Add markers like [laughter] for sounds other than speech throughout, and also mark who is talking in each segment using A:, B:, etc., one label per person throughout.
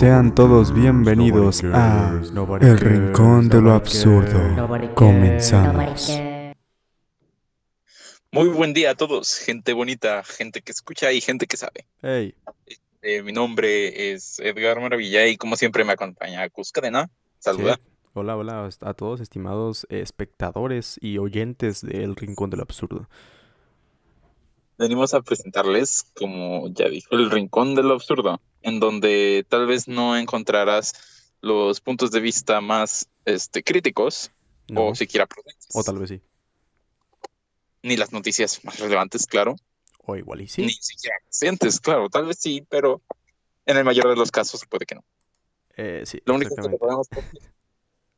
A: Sean todos bienvenidos a El Rincón de lo Absurdo. Comenzamos.
B: Muy buen día a todos, gente bonita, gente que escucha y gente que sabe.
A: Hey,
B: Eh, mi nombre es Edgar Maravilla y como siempre me acompaña Cus Cadena. Saluda.
A: sí. Hola, hola a todos estimados espectadores y oyentes de El Rincón de lo Absurdo.
B: Venimos a presentarles, como ya dijo, el Rincón de lo Absurdo, en donde tal vez no encontrarás los puntos de vista más este, críticos
A: No,
B: o siquiera prudentes,
A: o tal vez sí.
B: ni las noticias más relevantes, claro,
A: O igual y
B: ni
A: sí.
B: siquiera recientes, claro, tal vez sí, pero en el mayor de los casos puede que no.
A: Eh, sí,
B: Lo único que podemos decir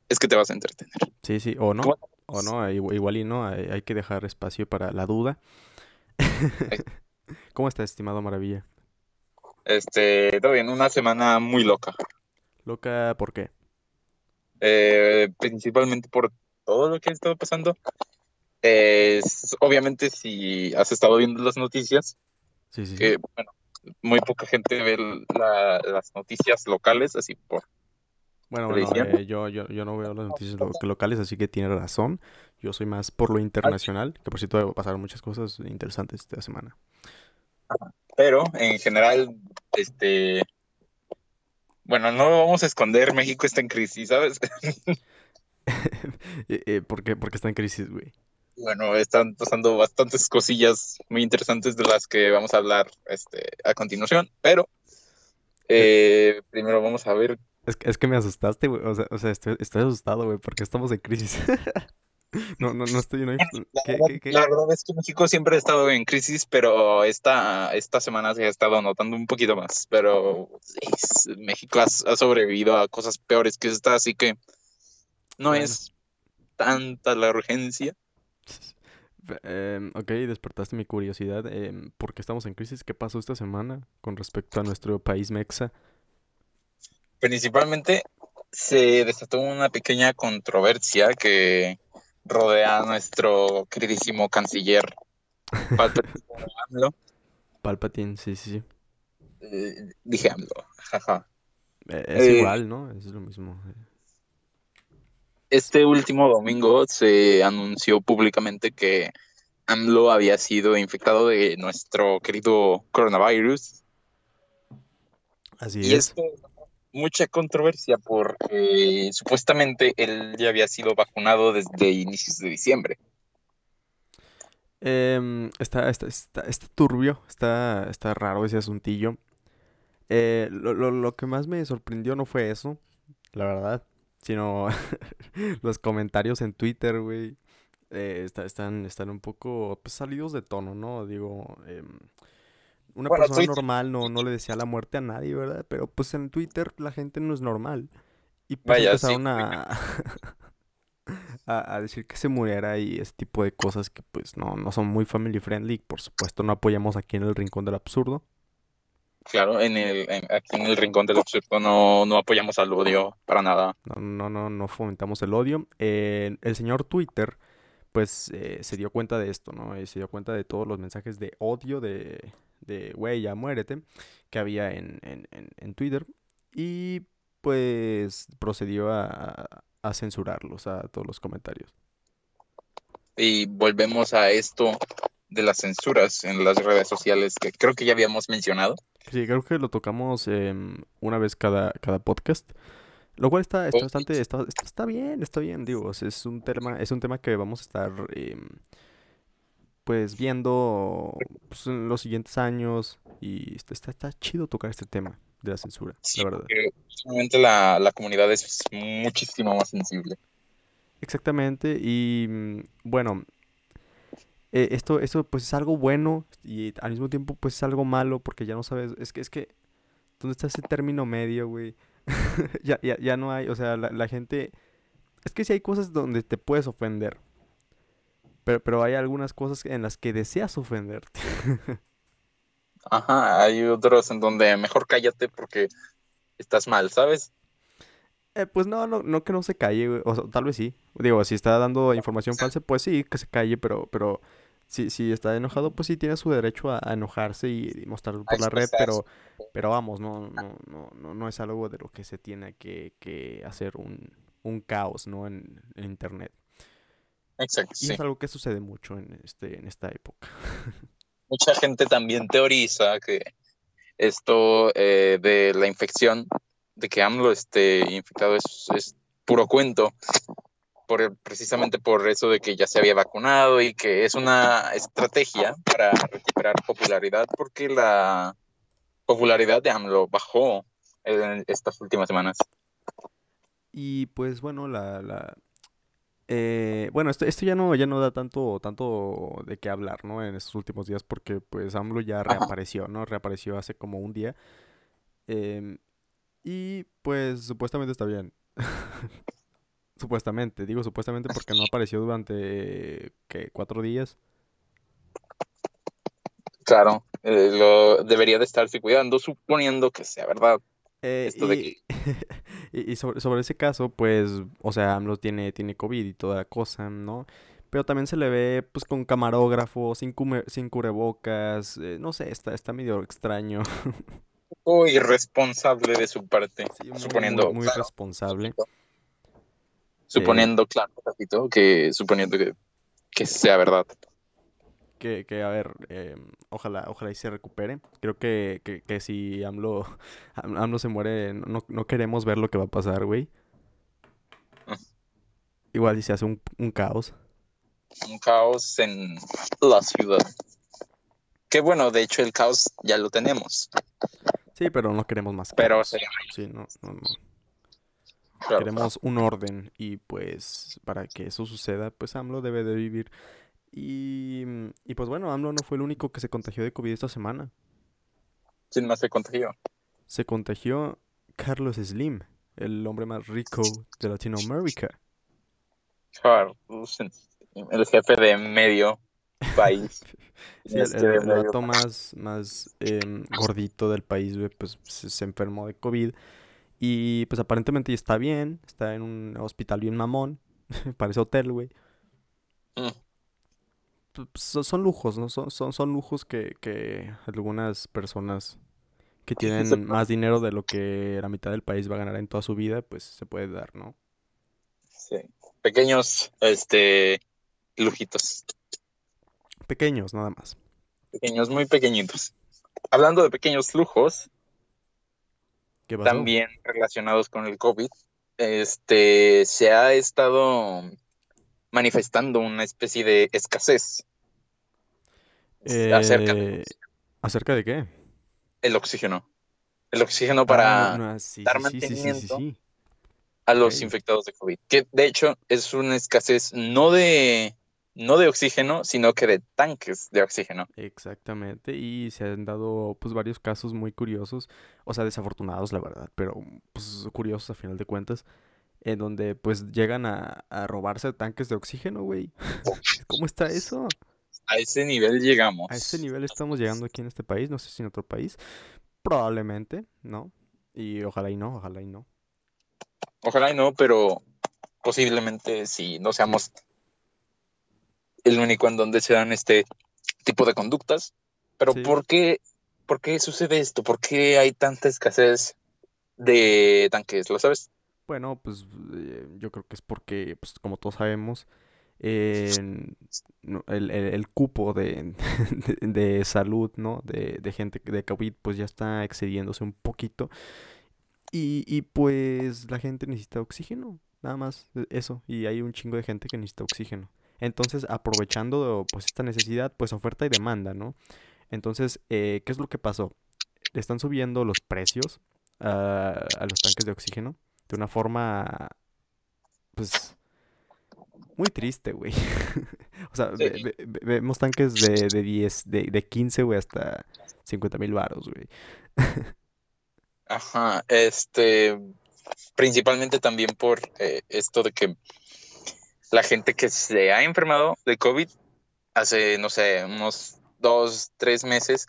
B: es que te vas a entretener.
A: Sí, sí, o no,
B: ¿Cómo
A: o no, igu- igual y no, hay, hay que dejar espacio para la duda. [laughs] ¿Cómo está, estimado Maravilla?
B: Este, todo bien, una semana muy loca.
A: Loca, ¿por qué?
B: eh, principalmente por todo lo que ha estado pasando. Es, obviamente, si has estado viendo las noticias,
A: Sí, sí, sí.
B: que bueno, muy poca gente ve la- las noticias locales, así por
A: Bueno, bueno, eh, yo, yo, yo no veo las noticias lo- locales, así que tiene razón. Yo soy más por lo internacional, que por cierto pasaron muchas cosas interesantes esta semana.
B: Pero en general, este, bueno, no lo vamos a esconder, México está en crisis, ¿sabes? [laughs]
A: Eh, eh, ¿por qué? Porque está en crisis, güey.
B: Bueno, están pasando bastantes cosillas muy interesantes de las que vamos a hablar este, a continuación, pero eh, primero vamos a ver
A: Es que, es que me asustaste, güey. O sea, o sea estoy, estoy asustado, güey, porque estamos en crisis. [laughs] No, no, no estoy... No hay-
B: La
A: ¿Qué,
B: verdad,
A: qué, qué?
B: la verdad es que México siempre ha estado en crisis, pero esta, esta semana se ha estado notando un poquito más. Pero es- México ha, ha sobrevivido a cosas peores que esta, así que no
A: Bueno.
B: es tanta la urgencia.
A: Em, ok, despertaste mi curiosidad. em, ¿por qué estamos en crisis? ¿Qué pasó esta semana con respecto a nuestro país mexa?
B: Principalmente se desató una pequeña controversia que rodea a nuestro queridísimo canciller [laughs] Palpatine AMLO.
A: Palpatine, sí, sí, sí.
B: Eh, dije AMLO, jaja.
A: Eh, es
B: Eh,
A: igual, ¿no? Es lo mismo.
B: Este último domingo se anunció públicamente que AMLO había sido infectado de nuestro querido coronavirus.
A: Así
B: Y
A: es.
B: esto mucha controversia porque supuestamente él ya había sido vacunado desde inicios de diciembre.
A: Em, está, está, está, está turbio, está, está raro ese asuntillo. Eh, lo, lo, lo que más me sorprendió no fue eso, la verdad, sino [laughs] los comentarios en Twitter, güey. eh, está- están, están un poco pues, salidos de tono, ¿no? Digo, em, una
B: Bueno,
A: persona
B: Twitter-
A: normal no, no le desea la muerte a nadie, ¿verdad? Pero pues en Twitter la gente no es normal. Y pues
B: Vaya, sí,
A: empezaron a, [laughs] a, a decir que se muriera y ese tipo de cosas que pues no, no son muy family friendly. Por supuesto no apoyamos aquí en el Rincón del Absurdo.
B: Claro, en el, en- aquí en el Rincón del Absurdo no, no apoyamos al odio para nada.
A: No, no, no, no fomentamos el odio. Eh, el señor Twitter pues eh, se dio cuenta de esto, ¿no? Eh, se dio cuenta de todos los mensajes de odio de, de güey, ya muérete, que había en, en, en, en Twitter. Y pues procedió a, a censurarlos, a todos los comentarios.
B: Y volvemos a esto de las censuras en las redes sociales que creo que ya habíamos mencionado.
A: Sí, creo que lo tocamos em, una vez cada, cada podcast. Lo cual está, está bastante, está, está, bien, está bien, digo, es un tema, es un tema que vamos a estar em, pues viendo pues, en los siguientes años y está, está, está chido tocar este tema de la censura,
B: Sí,
A: la verdad.
B: porque la, la comunidad es muchísimo más sensible.
A: Exactamente, y mm, bueno, eh, esto, esto pues es algo bueno y al mismo tiempo pues es algo malo porque ya no sabes, es que, es que, ¿dónde está ese término medio, güey? [laughs] Ya, ya, ya no hay, o sea, la, la gente, es que sí hay cosas donde te puedes ofender, pero, pero hay algunas cosas en las que deseas ofenderte. [laughs]
B: Ajá, hay otros en donde mejor cállate porque estás mal, ¿sabes?
A: Eh, pues no, no, no que no se calle, güey, o sea, tal vez sí, digo, si está dando información falsa, pues sí, que se calle, pero, pero si, si está enojado, pues sí tiene su derecho a, a enojarse y, y mostrarlo por la red, pero, pero vamos, no, no, no, no, no es algo de lo que se tiene que, que hacer un, un caos, ¿no? En, en internet.
B: Exacto,
A: Y
B: sí.
A: es algo que sucede mucho en este, en esta época. [laughs]
B: Mucha gente también teoriza que esto eh, de la infección, de que AMLO esté infectado, es, es puro cuento, por, el- precisamente por eso de que ya se había vacunado y que es una estrategia para recuperar popularidad, porque la popularidad de AMLO bajó en estas últimas semanas.
A: Y pues bueno, la, la, eh, bueno, esto, esto ya no, ya no da tanto, tanto de qué hablar, ¿no? En estos últimos días, porque pues AMLO ya reapareció, ¿no? Reapareció hace como un día. em, y pues supuestamente está bien. [laughs] Supuestamente, digo supuestamente porque no apareció durante, ¿qué? ¿Cuatro días?
B: Claro, eh, lo debería de estarse cuidando, suponiendo que sea verdad
A: Eh,
B: esto de que [laughs]
A: y, y sobre, sobre ese caso, pues, o sea, AMLO tiene, tiene COVID y toda la cosa, ¿no? Pero también se le ve, pues, con camarógrafo, sin, cume- sin cubrebocas, eh, no sé, está, está medio extraño. [laughs]
B: poco irresponsable de su parte,
A: Sí, muy,
B: suponiendo,
A: muy
B: claro,
A: responsable. Eh,
B: suponiendo, claro, que suponiendo que, que sea verdad.
A: Que, que, a ver, eh, ojalá, ojalá y se recupere. Creo que, que, que si AMLO, [laughs] Am- AMLO se muere, no, no queremos ver lo que va a pasar, güey.
B: Mm.
A: Igual si se hace un, un caos.
B: Un caos en la ciudad. Que bueno, de hecho el caos ya lo tenemos,
A: Sí, pero no queremos más
B: pero
A: caos.
B: sería
A: Sí, no, no, no.
B: claro,
A: Queremos un orden y pues para que eso suceda, pues AMLO debe de vivir. Y, mm, y pues bueno, AMLO no fue el único que se contagió de COVID esta semana.
B: sin más se contagió.
A: Se contagió Carlos Slim, el hombre más rico de Latinoamérica.
B: Carlos, el jefe de medio país. [laughs]
A: Sí, el, el- más, más em, gordito del país, pues se, enfermó de COVID. Y pues aparentemente ya está bien, está en un hospital bien mamón, [laughs] parece hotel, güey.
B: Mm,
A: son, son lujos, ¿no? Son, son, son lujos que, que algunas personas que tienen más dinero de lo que la mitad del país va a ganar en toda su vida, pues se puede dar, ¿no?
B: sí. Pequeños, este, lujitos.
A: Pequeños, nada más.
B: Pequeños, muy pequeñitos. Hablando de pequeños lujos,
A: ¿Qué pasó?
B: también relacionados con el COVID, este, se ha estado manifestando una especie de escasez acerca del
A: Eh, ¿acerca de qué?
B: el oxígeno. El oxígeno para
A: no, no, sí,
B: dar
A: sí,
B: mantenimiento
A: sí.
B: a los infectados de COVID, que de hecho es una escasez no de, no de oxígeno, sino que de tanques de oxígeno.
A: Exactamente, y se han dado pues varios casos muy curiosos, o sea, desafortunados la verdad, pero pues curiosos a final de cuentas, en donde pues llegan a, a robarse tanques de oxígeno, güey. [laughs] ¿Cómo está eso?
B: A ese nivel
A: A ese
B: llegamos.
A: nivel estamos llegando aquí en este país, no sé si en otro país, probablemente, ¿no? Y ojalá y no, ojalá y no.
B: Ojalá y no, pero posiblemente sí, no seamos el único en donde se dan este tipo de conductas. Pero
A: sí.
B: ¿por qué, por qué sucede esto? ¿Por qué hay tanta escasez de tanques? ¿Lo sabes?
A: Bueno, pues eh, yo creo que es porque, pues como todos sabemos, el, el- cupo [laughs] de, de, salud, ¿no? De, de gente de COVID, pues ya está excediéndose un poquito. Y, y pues la gente necesita oxígeno, nada más e- eso. Y hay un chingo de gente que necesita oxígeno. Entonces, aprovechando pues esta necesidad, pues oferta y demanda, ¿no? Entonces, eh, ¿qué es lo que pasó? Están subiendo los precios a los tanques de oxígeno de una forma, pues, muy triste, güey. [laughs] O sea, ve-
B: Sí.
A: ve- ve- vemos tanques de, de 10, de, de 15, güey, hasta 50 mil varos, güey. [laughs]
B: Ajá, este, principalmente también por eh, esto de que la gente que se ha enfermado de COVID hace, no sé, unos dos, tres meses,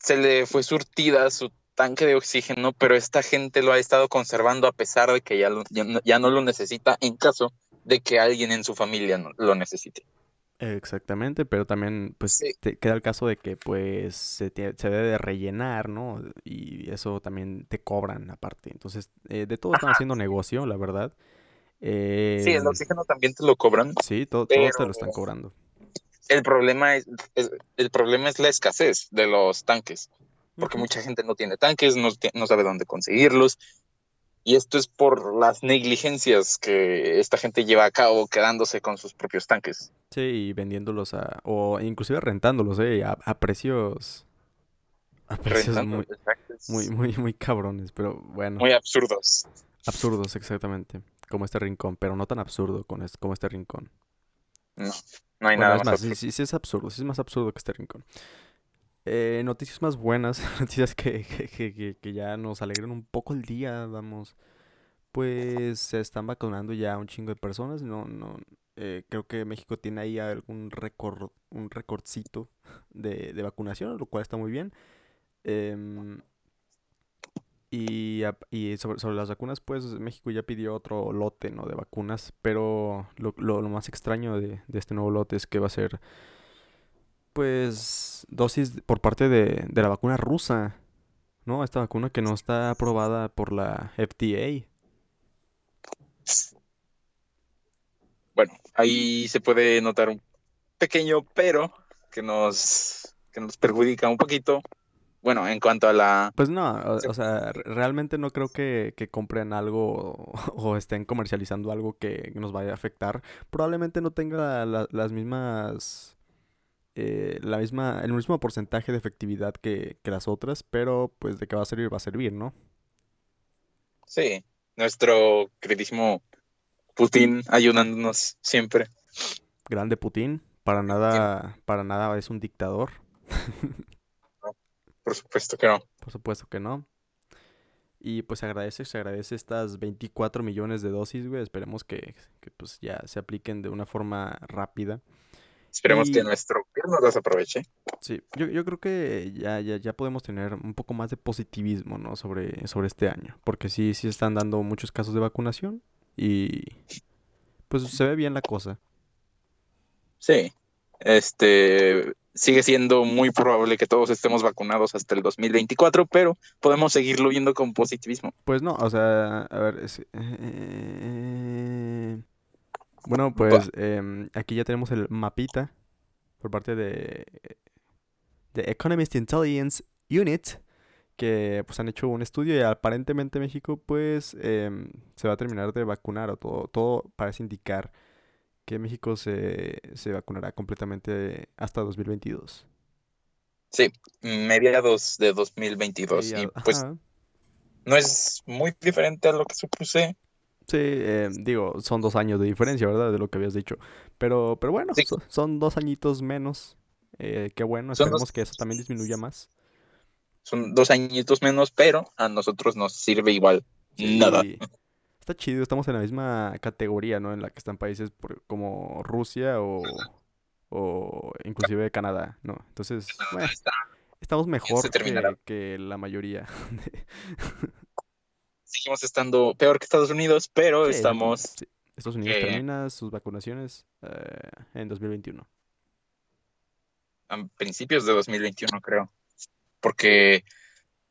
B: se le fue surtida su tanque de oxígeno, pero esta gente lo ha estado conservando a pesar de que ya, lo- ya, no, ya no lo necesita en caso de que alguien en su familia no- lo necesite.
A: Exactamente, pero también pues
B: Sí,
A: te queda el caso de que pues se, debe de rellenar, ¿no? Y eso también te cobran aparte. Entonces, eh, de todo están
B: ajá,
A: haciendo negocio, la verdad.
B: sí, el
A: Em,
B: oxígeno también te lo cobran,
A: sí, todo, todo te
B: pero
A: lo están cobrando.
B: el problema es, es- el problema es la escasez de los tanques, porque mucha gente no tiene tanques, no, no sabe dónde conseguirlos, y esto es por las negligencias que esta gente lleva a cabo quedándose con sus propios tanques,
A: Sí, y vendiéndolos a, o inclusive rentándolos, ¿eh? A, a precios, a precios muy, muy, muy, muy cabrones, pero bueno,
B: muy absurdos.
A: absurdos exactamente, como este rincón, pero no tan absurdo con es- como este rincón.
B: No, no hay
A: Bueno,
B: nada
A: es
B: más
A: más, sí, sí, sí es absurdo, sí es más absurdo que este rincón. Eh, noticias más buenas, [laughs] noticias que, que, que, que- ya nos alegran un poco el día, vamos. Pues se están vacunando ya un chingo de personas, no, no, eh, creo que México tiene ahí algún récord, un récordcito de, de vacunación, lo cual está muy bien. Em, y, y sobre, sobre las vacunas, pues México ya pidió otro lote, ¿no? De vacunas, pero lo, lo, lo más extraño de, de este nuevo lote es que va a ser, pues, dosis por parte de, de la vacuna rusa, ¿no? Esta vacuna que no está aprobada por la FDA.
B: Bueno, ahí se puede notar un pequeño pero que nos, que nos perjudica un poquito. Bueno, en cuanto a la...
A: Pues no, o, o sea, re- realmente no creo que, que compren algo [laughs] o estén comercializando algo que nos vaya a afectar. Probablemente no tenga la- las mismas, eh, la misma, el mismo porcentaje de efectividad que, que las otras, pero pues de qué va a servir, va a servir, ¿no?
B: Sí, nuestro queridísimo Putin ayudándonos siempre.
A: Grande Putin, para nada, para nada es un dictador,
B: Por supuesto que no.
A: por supuesto que no. Y pues se agradece, se agradece estas 24 millones de dosis, güey. Esperemos que, que pues ya se apliquen de una forma rápida.
B: Esperemos que nuestro gobierno las aproveche.
A: sí, yo, yo creo que ya, ya, ya podemos tener un poco más de positivismo, ¿no? Sobre, sobre este año. Porque sí, sí están dando muchos casos de vacunación y pues se ve bien la cosa.
B: Sí, este sigue siendo muy probable que todos estemos vacunados hasta el 2024, pero podemos seguirlo viendo con positivismo.
A: Pues no, o sea, a ver, es- eh, bueno, pues em, aquí ya tenemos el mapita por parte de, de Economist Intelligence Unit, que pues han hecho un estudio y aparentemente México pues em, se va a terminar de vacunar o todo, todo parece indicar que México se, se vacunará completamente hasta 2022.
B: Sí, mediados de 2022.
A: Y,
B: pues
A: ajá,
B: no es muy diferente a lo que supuse.
A: Sí, eh, digo, son dos años de diferencia, ¿verdad? De lo que habías dicho. Pero, pero bueno,
B: Sí,
A: son dos añitos menos. Eh, qué bueno, esperemos
B: dos,
A: que eso también disminuya más.
B: son dos añitos menos, pero a nosotros nos sirve igual nada. [laughs]
A: Está chido, estamos en la misma categoría, ¿no? En la que están países por- como Rusia o, o inclusive Canadá, ¿no? Entonces, bueno, estamos mejor que, que la mayoría. [laughs]
B: Seguimos estando peor que Estados Unidos, pero
A: Sí,
B: estamos
A: sí. Estados Unidos
B: eh,
A: termina sus vacunaciones eh, en 2021.
B: a principios de 2021, creo. Porque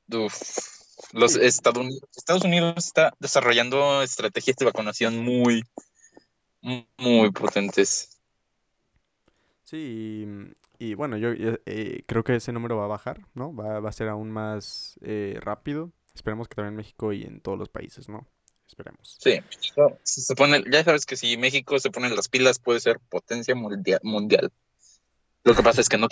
B: uf, los
A: Sí,
B: Estados Unidos, Estados Unidos está desarrollando estrategias de vacunación muy, muy potentes.
A: Sí, y, bueno, yo eh, creo que ese número va a bajar, ¿no? Va, va a ser aún más eh, rápido. Esperemos que también en México y en todos los países, ¿no? Esperemos.
B: Sí, si se pone, ya sabes que si México se pone las pilas puede ser potencia mundia- mundial. Lo que pasa es que no.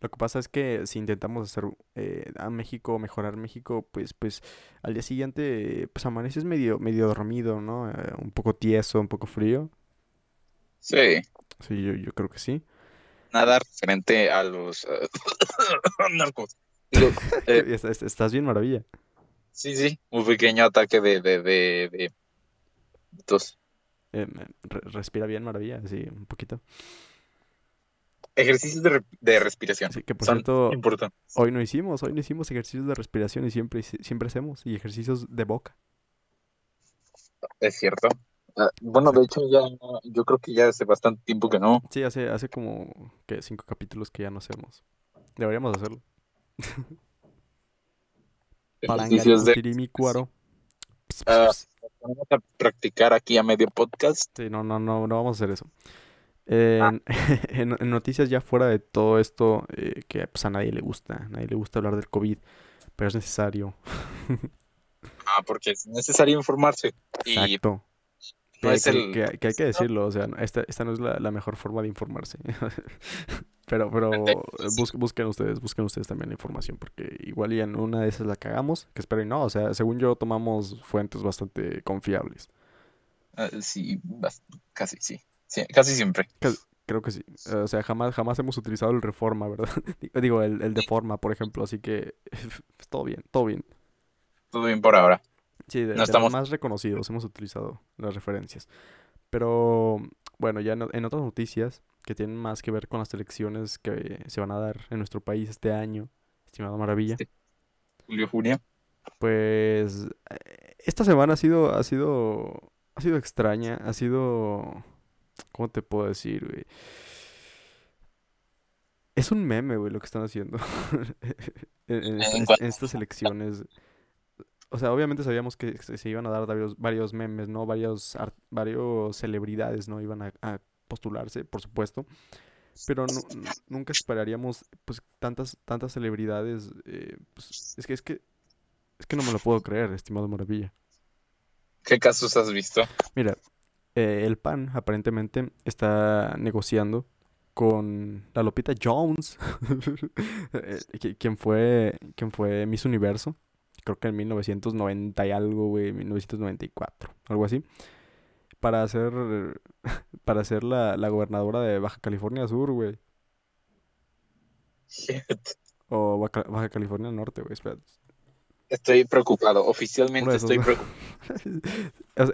A: Lo que pasa es que si intentamos hacer eh, a México, mejorar México, pues, pues al día siguiente, pues amaneces medio, medio dormido, ¿no? Eh, un poco tieso, un poco frío.
B: Sí,
A: Sí, yo, yo creo que sí.
B: nada referente a los eh, [coughs] narcos. [laughs] Digo, eh, [laughs]
A: Estás bien, maravilla.
B: Sí, sí, un pequeño ataque de, de, de, de tos.
A: Eh, re- respira bien, maravilla, sí, un poquito.
B: Ejercicios de, re- de respiración
A: Sí, que por
B: son
A: cierto,
B: importantes.
A: hoy no hicimos, hoy no hicimos ejercicios de respiración y siempre, siempre hacemos, y ejercicios de boca.
B: Es cierto. Ah, bueno, de hecho, ya, yo creo que ya hace bastante tiempo que no.
A: Sí, hace, hace como que cinco capítulos que ya no hacemos. Deberíamos hacerlo. [laughs]
B: Ejercicios de...
A: Parangaricutirimícuaro.
B: Ah, vamos a practicar aquí a medio podcast.
A: Sí, no, no, no, no vamos a hacer eso. En, [laughs] en- en noticias ya fuera de todo esto, eh, que pues a nadie le gusta, a nadie le gusta hablar del COVID, pero es necesario. [laughs]
B: Ah, porque es necesario informarse. Y
A: Exacto.
B: no
A: Que,
B: es
A: que-
B: el...
A: que- que hay que decirlo, o sea, esta, esta no es la, la mejor forma de informarse. [laughs] Pero, pero bus- busquen ustedes, busquen ustedes también la información, porque igual y en una de esas la cagamos, que espero y no, o sea, según yo tomamos fuentes bastante confiables.
B: ah, sí, casi, sí. Sí, casi siempre.
A: Creo que sí. O sea, jamás, jamás hemos utilizado el Reforma, ¿verdad? [laughs] Digo, el, el Deforma, por ejemplo, así que [laughs] todo bien, todo bien.
B: Todo bien por ahora.
A: Sí, de,
B: No
A: de los
B: estamos-
A: más reconocidos hemos utilizado las referencias. Pero bueno, ya en, en otras noticias que tienen más que ver con las elecciones que se van a dar en nuestro país este año, estimado Maravilla.
B: Julio, junio.
A: pues esta semana ha sido, ha sido, ha sido extraña, ha sido, ¿cómo te puedo decir, güey? Es un meme, güey, lo que están haciendo [laughs] en estas elecciones. O sea, obviamente sabíamos que se, se iban a dar varios, varios memes, ¿no? Varios, ar- varios celebridades, ¿no? Iban a, a postularse, por supuesto. Pero nu- nu- nunca esperaríamos, pues, tantas, tantas celebridades. eh, pues, es que, es que, es que no me lo puedo creer, estimado Maravilla.
B: ¿Qué casos has visto?
A: Mira, eh, el PAN aparentemente está negociando con la Lupita Jones, [laughs] eh, qui- quien fue, quien fue Miss Universo, creo que en 1990 y algo, güey, 1994, algo así, para ser, [laughs] para ser la, la gobernadora de Baja California Sur, güey, o Baja, Baja California Norte, güey.
B: Estoy preocupado. Oficialmente estoy preocupado. [laughs]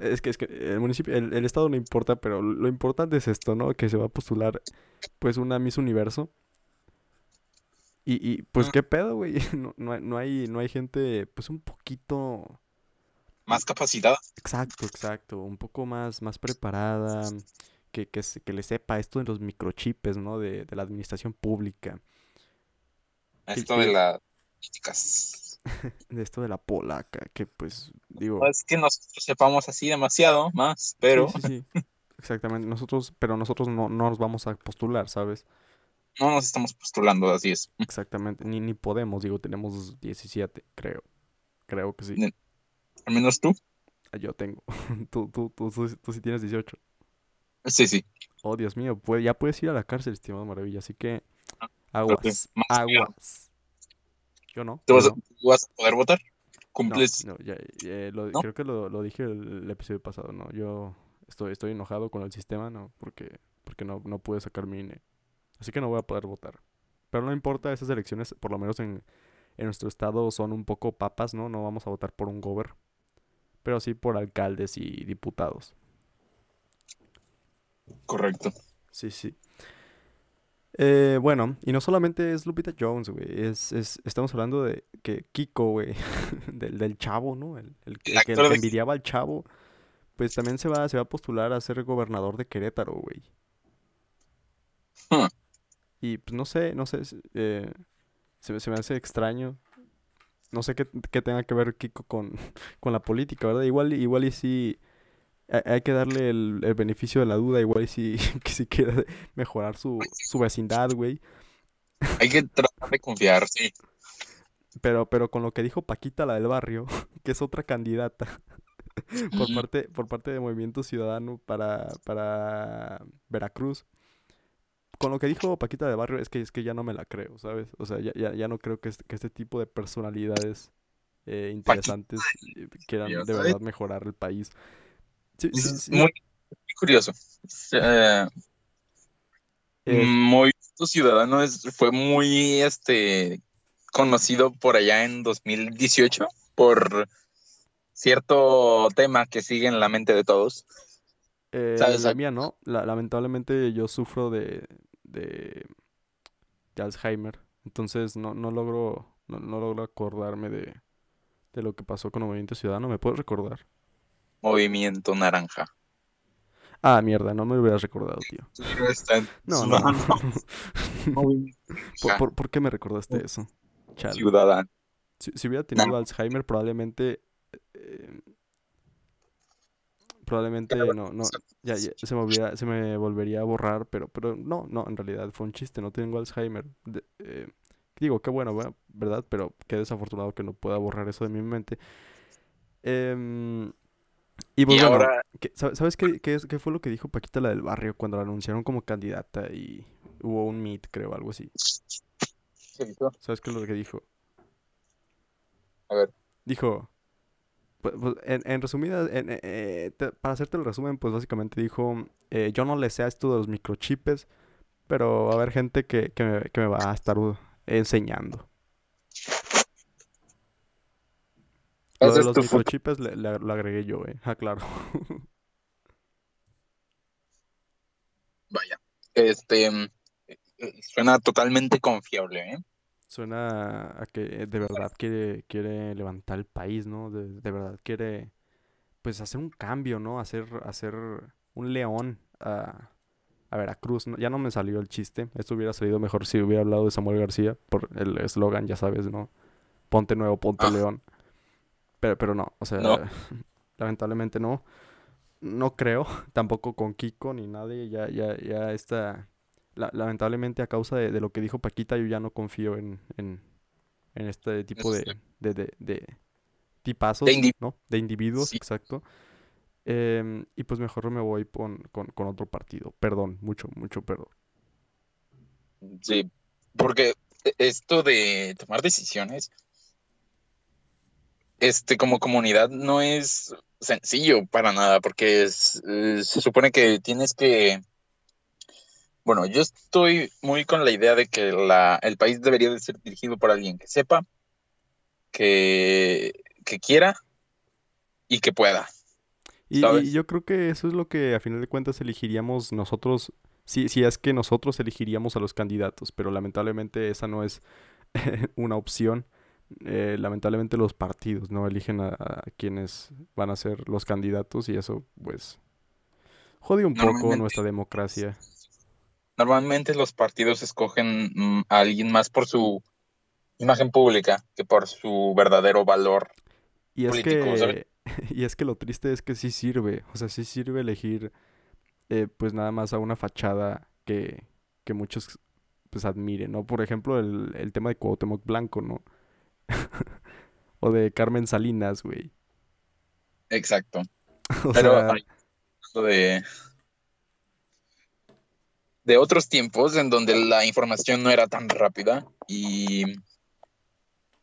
A: Es que, es que el municipio, el, el estado no importa, pero lo importante es esto, ¿no? Que se va a postular, pues, una Miss Universo. Y, y pues,
B: Mm.
A: ¿qué pedo, güey? [laughs] No, no hay, no hay, no hay gente, pues, un poquito...
B: Más capacitada.
A: Exacto, exacto. Un poco más, más preparada. Que, que, se- que le sepa esto de los microchips, ¿no? De, de la administración pública.
B: Esto de las políticas. [laughs]
A: De esto de la polaca. Que, pues, digo...
B: No es que nosotros sepamos así demasiado más, pero
A: Sí, sí, sí. Exactamente. Nosotros, pero nosotros no, no nos vamos a postular, ¿sabes?
B: No nos estamos postulando, así es.
A: Exactamente, ni, ni podemos, digo, tenemos 17, creo. Creo que sí.
B: Al menos tú.
A: Ah, Yo tengo. [laughs] Tú, tú, tú, tú, tú sí tienes 18.
B: Sí, sí.
A: Oh, Dios mío, pues ya puedes ir a la cárcel, estimado Maravilla, así que
B: que
A: aguas,
B: miedo.
A: aguas. Yo no,
B: ¿Tú
A: yo
B: vas a,
A: no.
B: tú vas a poder votar? ¿Cumples?
A: no, ya, eh, lo- creo que lo, lo dije el, el episodio pasado, no, yo estoy, estoy enojado con el sistema, no, porque, porque no, no pude sacar mi INE. Así que no voy a poder votar. Pero no importa, esas elecciones, por lo menos en, en nuestro estado, son un poco papas, ¿no? No vamos a votar por un gober, pero sí por alcaldes y diputados.
B: Correcto.
A: Sí, sí. Eh, bueno, y no solamente es Lupita Jones, güey, es, es, estamos hablando de que Kiko, güey, [laughs] del, del chavo, ¿no? El, el, que-
B: El
A: el que, el
B: actor
A: que
B: de...
A: envidiaba al chavo, pues también se va, se va a postular a ser gobernador de Querétaro, güey.
B: Hmm.
A: Y pues no sé, no sé, eh, se, me- se me hace extraño. No sé qué, qué tenga que ver Kiko con, [laughs] con la política, ¿verdad? Igual, igual y sí, hay, que darle el, el beneficio de la duda, igual y sí, [laughs] que si quiere mejorar su, su vecindad, güey.
B: Hay que tratar de confiar, sí.
A: Pero, pero con lo que dijo Paquita, la del barrio, [laughs] que es otra candidata por parte, por parte de Movimiento Ciudadano para, para Veracruz. Con lo que dijo Paquita del barrio es que, es que ya no me la creo, ¿sabes? O sea, ya, ya, ya no creo que, este- que este tipo de personalidades eh, interesantes eh, quieran de verdad mejorar el país. Sí, sí,
B: es
A: sí.
B: muy, muy curioso. Eh,
A: eh,
B: Movimiento Ciudadano es, fue muy este conocido por allá en 2018 por cierto tema que sigue en la mente de todos.
A: Eh,
B: ¿Sabes?
A: la mía no. La- lamentablemente yo sufro de, de, de Alzheimer. Entonces no, no logro, no, no logro acordarme de, de lo que pasó con el Movimiento Ciudadano. ¿Me puedes recordar?
B: Movimiento Naranja.
A: Ah, mierda, no me hubieras recordado, tío. [laughs] No, no, no. [laughs] ¿Por, por, por qué me recordaste eso? Chale.
B: ciudadano.
A: Si, si hubiera tenido Alzheimer, probablemente. eh, probablemente no, no. Ya, ya se me se me volvería a borrar, pero, pero no, no, en realidad fue un chiste, no tengo Alzheimer. De- eh, digo, qué bueno, ¿verdad? Pero qué desafortunado que no pueda borrar eso de mi mente. Em, y pues
B: Y
A: bueno,
B: ahora,
A: ¿qué- sab- ¿sabes qué, qué, qué fue lo que dijo Paquita la del barrio cuando la anunciaron como candidata y hubo un meet, creo, algo así?
B: ¿qué dijo?
A: ¿Sabes qué es lo que dijo?
B: A ver.
A: Dijo, pues, pues, en, en resumidas, en, eh, eh, te- para hacerte el resumen, pues básicamente dijo, eh, yo no le sé a esto de los microchips, pero va a haber gente que, que me, que me va a estar enseñando. Lo de los microchips le, le- lo agregué yo, eh. Ah, claro.
B: Vaya. Este mm, suena totalmente confiable, ¿eh?
A: Suena a que de verdad quiere, quiere levantar el país, ¿no? De, de verdad quiere, pues, hacer un cambio, ¿no? Hacer, hacer un león a, a Veracruz. ¿no? Ya no me salió el chiste. Esto hubiera salido mejor si hubiera hablado de Samuel García por el eslogan, ya sabes, ¿no? Ponte nuevo, ponte
B: Ah.
A: león. Pero, pero no, o sea,
B: No. [laughs]
A: lamentablemente no. No creo, [laughs] tampoco con Kiko ni nadie. Ya, ya, ya está. La- lamentablemente, a causa de, de lo que dijo Paquita, yo ya no confío en, en, en este tipo de, de, de, de tipazos. De individuos,
B: Sí.
A: exacto. Em, y pues mejor me voy con, con, con otro partido. Perdón, mucho, mucho perdón.
B: Sí, porque e- esto de tomar decisiones, este, como comunidad no es sencillo para nada, porque es, eh, se supone que tienes que, bueno, yo estoy muy con la idea de que la, el país debería de ser dirigido por alguien que sepa, que, que quiera y que pueda.
A: Y, yo creo que eso es lo que a final de cuentas elegiríamos nosotros, si, si es que nosotros elegiríamos a los candidatos, pero lamentablemente esa no es [laughs] una opción. Eh, lamentablemente los partidos no eligen a, a quienes van a ser los candidatos y eso pues jode un poco nuestra democracia.
B: Normalmente los partidos escogen mm, a alguien más por su imagen pública que por su verdadero valor.
A: Y es que, [laughs] y es que lo triste es que sí sirve, o sea, sí sirve elegir eh, pues nada más a una fachada que, que muchos pues admiren, ¿no? Por ejemplo, el, el tema de Cuauhtémoc Blanco, ¿no? [laughs] O de Carmen Salinas, güey.
B: Exacto. [laughs]
A: O
B: Pero
A: sea,
B: de, de otros tiempos en donde la información no era tan rápida y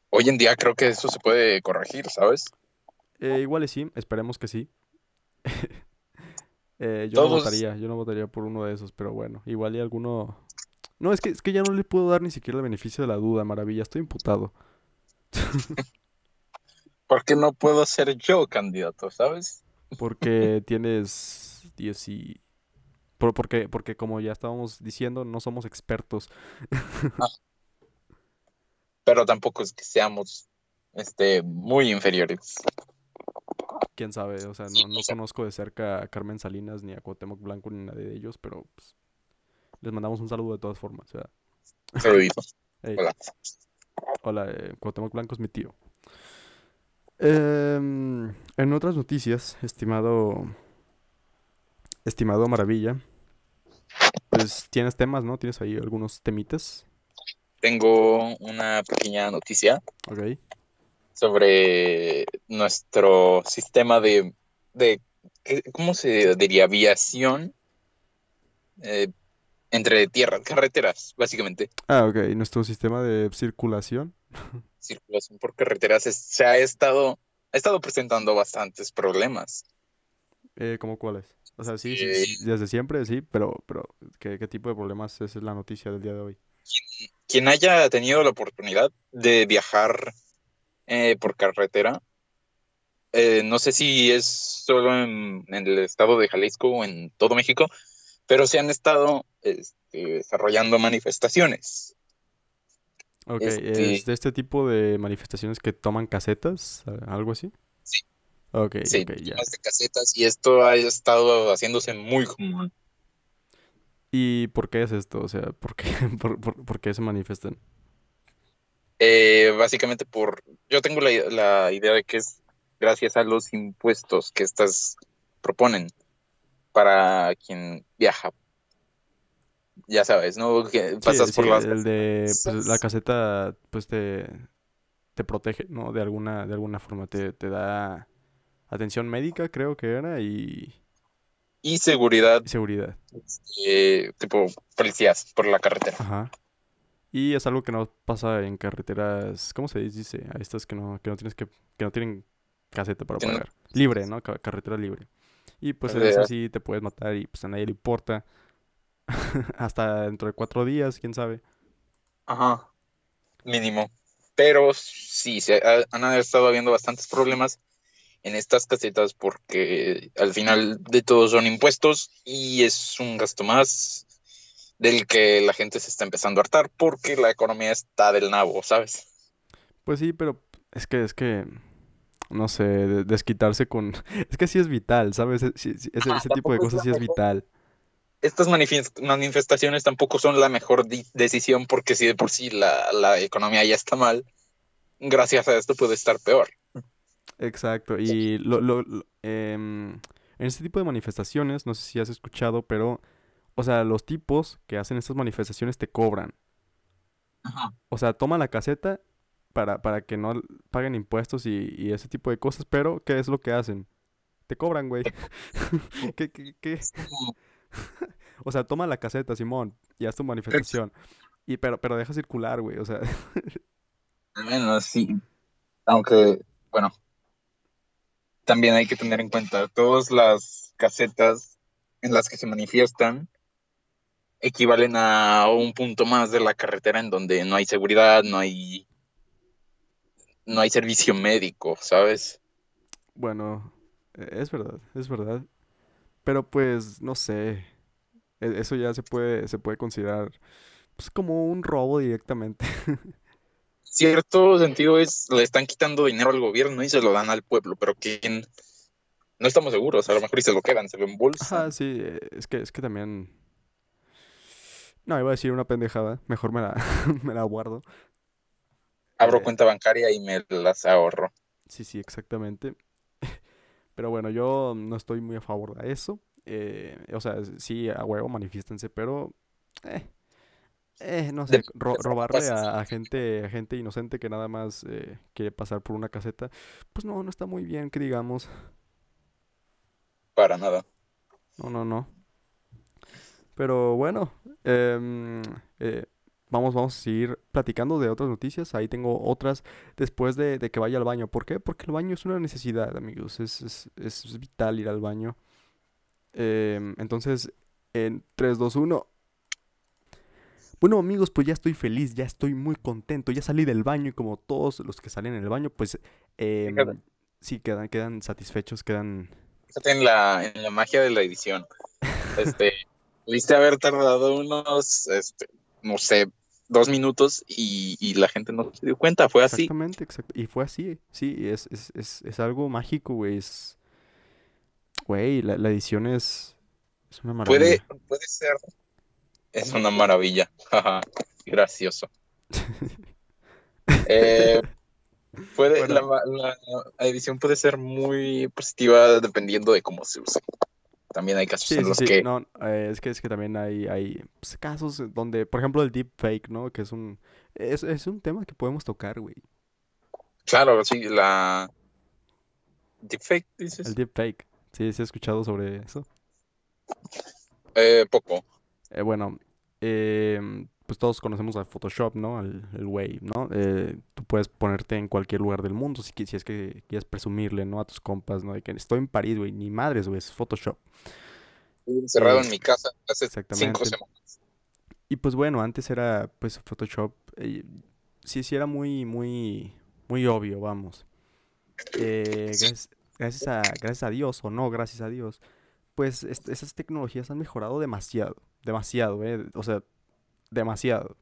B: hoy en día creo que eso se puede corregir, ¿sabes?
A: eh, igual y sí, esperemos que sí. [laughs] Eh, yo no votaría, yo no votaría por uno de esos, pero bueno, igual y alguno... No, es que, es que ya no le puedo dar ni siquiera el beneficio de la duda, maravilla, estoy imputado. [laughs]
B: ¿Por qué no puedo ser yo candidato, ¿sabes?
A: Porque tienes 10 y... por- porque, porque como ya estábamos diciendo, no somos expertos. [laughs]
B: Pero tampoco es que seamos este, muy inferiores.
A: Quién sabe, o sea, no, no conozco de cerca a Carmen Salinas ni a Cuauhtémoc Blanco ni nadie de ellos, pero pues, les mandamos un saludo de todas formas.
B: Saludito.
A: hey, [laughs]
B: Hola.
A: hola, eh, Cuauhtémoc Blanco es mi tío. Em, en otras noticias, estimado, estimado Maravilla, pues tienes temas, ¿no? Tienes ahí algunos temitas,
B: Tengo una pequeña noticia
A: ¿ok?
B: sobre nuestro sistema de, de ¿qué- ¿cómo se diría? Aviación eh, entre tierras, carreteras, básicamente.
A: Ah, ok, nuestro sistema de circulación.
B: Circulación por carreteras es- se ha estado, ha estado presentando bastantes problemas.
A: Eh, ¿cómo cuáles? O sea, sí, sí,
B: Eh,
A: sí, desde siempre sí, pero, pero ¿qué, qué tipo de problemas? Esa es la noticia del día de hoy.
B: Quien haya tenido la oportunidad de viajar eh, por carretera, eh, no sé si es solo en, en el estado de Jalisco o en todo México, pero se han estado este, desarrollando manifestaciones.
A: Ok,
B: Este-
A: ¿es de este tipo de manifestaciones que toman casetas? ¿Algo así? Ok,
B: Sí,
A: ok, ya.
B: de casetas y esto ha estado haciéndose muy común.
A: ¿Y por qué es esto? O sea, ¿por qué, [laughs] por, por- por qué se manifiestan?
B: Eh, básicamente por, yo tengo la, la idea de que es gracias a los impuestos que estas proponen para quien viaja. Ya sabes, ¿no? Que pasas
A: sí,
B: por las
A: el de pues, la caseta pues te, te protege, ¿no? De alguna, de alguna forma te, te da atención médica, creo que era, y,
B: y seguridad,
A: y seguridad.
B: eh, tipo policías por la carretera.
A: Ajá. Y es algo que no pasa en carreteras, ¿cómo se dice? A estas que no, que no tienes que, que no tienen caseta para
B: no-
A: pagar. Libre, ¿no? Ca- carretera libre. Y pues en
B: De-
A: esa sí te puedes matar y pues a nadie le importa. [laughs] Hasta dentro de cuatro días, quién sabe.
B: Ajá. Mínimo. Pero sí, se ha- han estado habiendo bastantes problemas en estas casetas porque al final de todo son impuestos y es un gasto más del que la gente se está empezando a hartar porque la economía está del nabo, ¿sabes?
A: Pues sí, pero es que, es que, no sé, de- desquitarse con... [laughs] Es que sí es vital, ¿sabes? E- ese,
B: Ajá,
A: ese tipo de cosas sí es vital.
B: Estas manifest- manifestaciones tampoco son la mejor decisión porque si de por sí la, la economía ya está mal, gracias a esto puede estar peor.
A: Exacto. Y lo, lo, lo- em, en este tipo de manifestaciones, no sé si has escuchado, pero, o sea, los tipos que hacen estas manifestaciones te cobran.
B: Ajá.
A: O sea, toman la caseta para, para que no paguen impuestos y, y ese tipo de cosas, pero ¿qué es lo que hacen? Te cobran, güey. [laughs] ¿Qué, qué, qué? [laughs] O sea, toma la caseta, Simón, y haz tu manifestación. Y pero, pero deja circular, güey. O sea,
B: Bueno, sí, aunque, bueno, también hay que tener en cuenta todas las casetas en las que se manifiestan equivalen a un punto más de la carretera en donde no hay seguridad, no hay, no hay servicio médico, ¿sabes?
A: bueno, e- es verdad, es verdad. Pero pues, no sé. e- Eso ya se puede, se puede considerar pues, como un robo directamente. [laughs]
B: Cierto sentido es, le están quitando dinero al gobierno y se lo dan al pueblo, pero ¿quién? No estamos seguros, a lo mejor y se lo quedan, se lo embolsan.
A: Ajá, sí, es que, es que también. No, iba a decir una pendejada. Mejor me la, [laughs] me la guardo.
B: Abro
A: Eh,
B: cuenta bancaria y me las ahorro.
A: Sí, sí, exactamente. [laughs] Pero bueno, yo no estoy muy a favor de eso. Eh, o sea, sí, a huevo, manifiéstense, pero eh, eh, no sé, ro- [laughs] robarle a gente, a gente inocente que nada más eh, quiere pasar por una caseta, pues no, no está muy bien, que digamos.
B: Para nada.
A: No, no, no. Pero bueno, em, eh, vamos, vamos a seguir platicando de otras noticias. Ahí tengo otras después de, de que vaya al baño. ¿Por qué? Porque el baño es una necesidad, amigos. Es, es, es vital ir al baño. Em, entonces, en 3, 2, 1. Bueno, amigos, pues ya estoy feliz, ya estoy muy contento. Ya salí del baño y como todos los que salen en el baño, pues em,
B: Fíjate.
A: sí, quedan, quedan satisfechos, quedan...
B: Fíjate en la, en la magia de la edición. Este, [laughs] pudiste haber tardado unos, este, no sé, dos minutos y, y la gente no se dio cuenta, fue así.
A: Exactamente, exacto. Y fue así, sí, es, es, es, es algo mágico, güey. Es, güey, la, la edición es, es una
B: Puede,
A: maravilla.
B: puede ser, es una maravilla, [laughs] jaja, gracioso. Eh, puede,
A: Bueno,
B: la, la- edición puede ser muy positiva dependiendo de cómo se use. También hay casos
A: sí,
B: en
A: sí,
B: los
A: sí.
B: que,
A: No, eh, es que es que también hay, hay pues, casos donde, por ejemplo, el deepfake, ¿no? Que es un, es, es un tema que podemos tocar, güey.
B: claro, sí, la deepfake,
A: El
B: dices,
A: deepfake. Sí, sí he escuchado sobre eso.
B: eh, poco.
A: Eh, bueno, em, pues todos conocemos a Photoshop, ¿no? El, el güey, ¿no? Eh, tú puedes ponerte en cualquier lugar del mundo si, si es que quieres presumirle, ¿no? A tus compas, ¿no? De que estoy en París, güey, ni madres, güey, es Photoshop.
B: Encerrado
A: Eh,
B: en mi casa hace cinco semanas.
A: Y pues bueno, antes era, pues Photoshop, eh, sí, sí era muy, muy, muy obvio, vamos. Eh, gracias, gracias a, gracias a Dios, o no, gracias a Dios, pues est- esas tecnologías han mejorado demasiado, demasiado, ¿eh? O sea, demasiado.